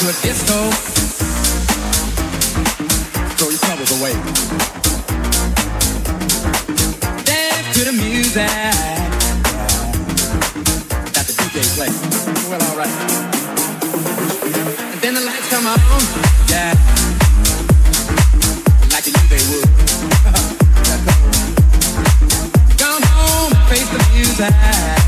To a disco, Throw your troubles away. Dance to the music the DJ. Well, alright. And then the lights come on. Yeah. Like you they would. come face the music.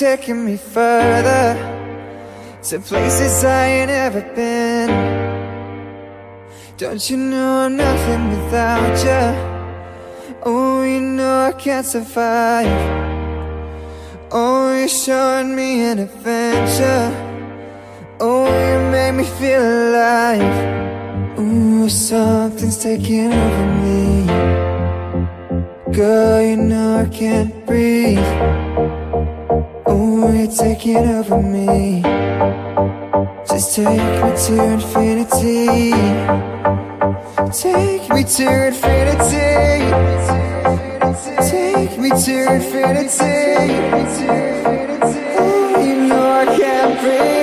Taking me further to places I ain't ever been? Don't you know I'm nothing without you? Oh, you know I can't survive. Oh, you're showing me an adventure. Oh, you make me feel alive. Ooh, something's taking over me. Girl, you know I can't breathe. Ooh, you're taking over me. Just take me to infinity. Take me to infinity. Take me to infinity. You know I can't breathe.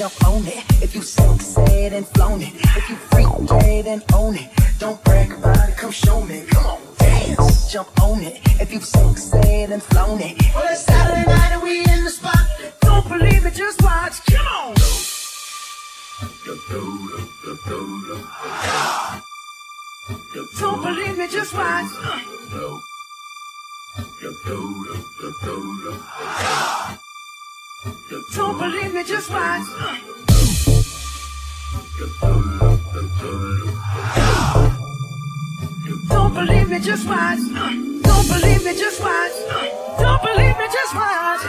jump on it. If you sexed and flown it, if you freak dead and own it, don't brag about it, come show me. Come on, dance, jump on it. If you sexed and flown it, well, it's Saturday night and we in the spot. Don't believe it, just watch. Come on. Don't believe me, just watch. Uh. Don't believe me, just watch. Don't believe me, just watch. Don't believe me, just watch. Don't believe me, just watch.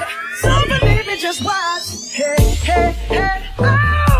Don't believe me, just watch. Hey, hey, hey. Oh.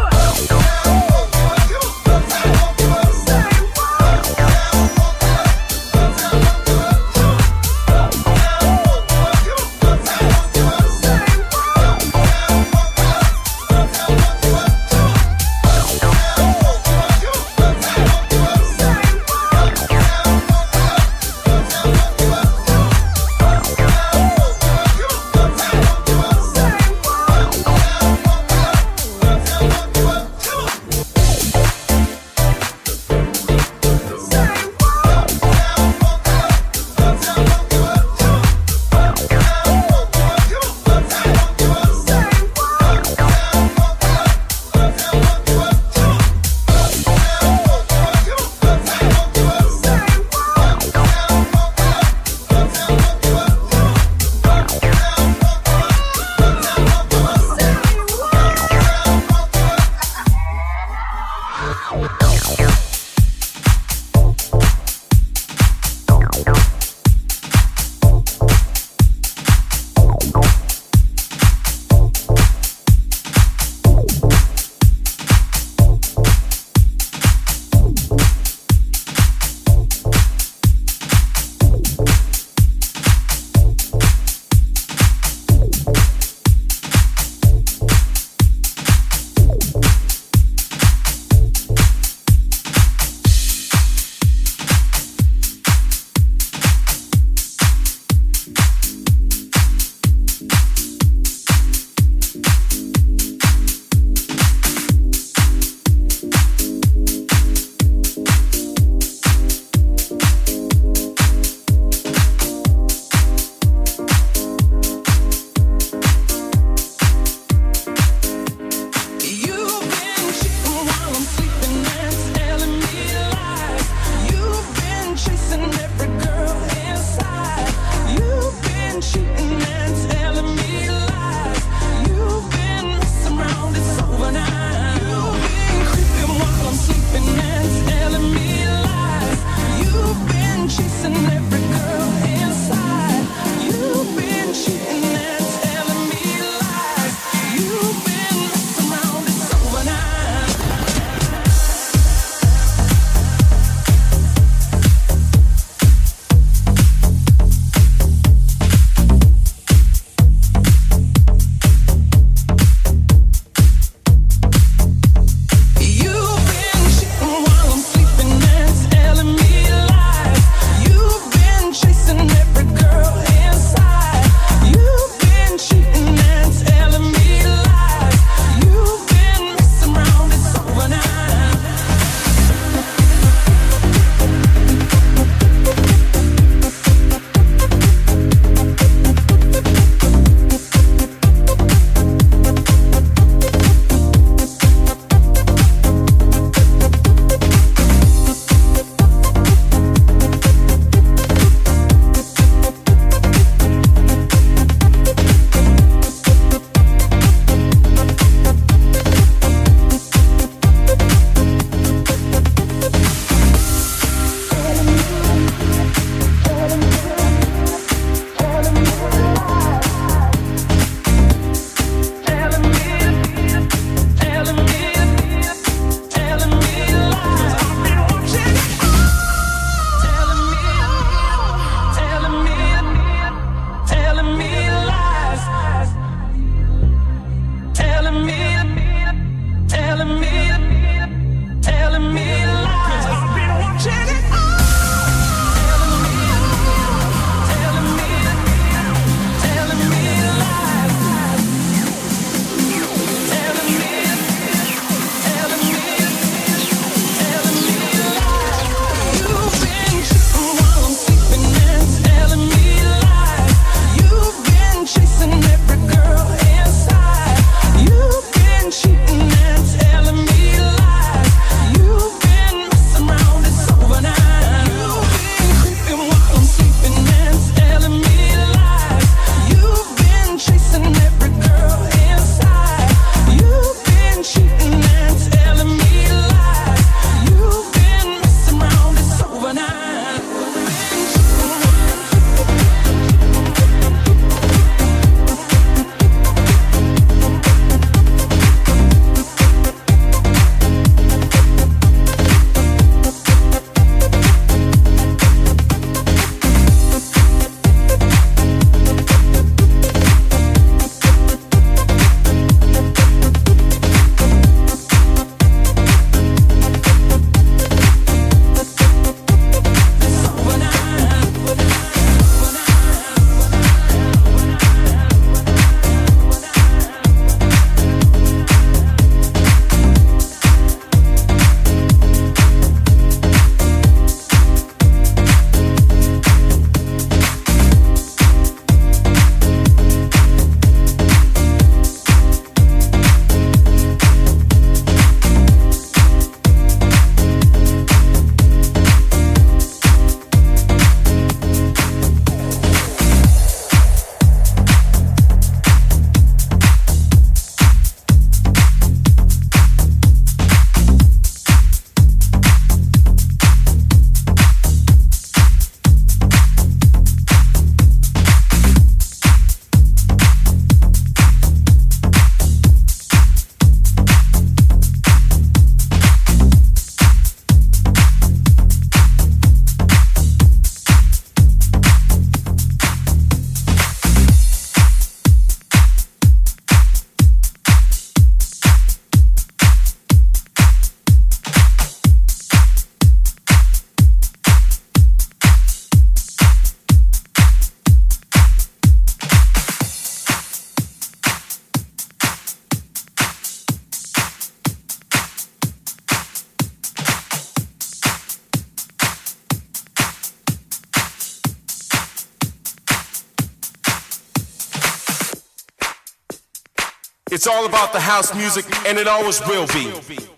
all about the house music, and it always will be.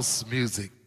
House music.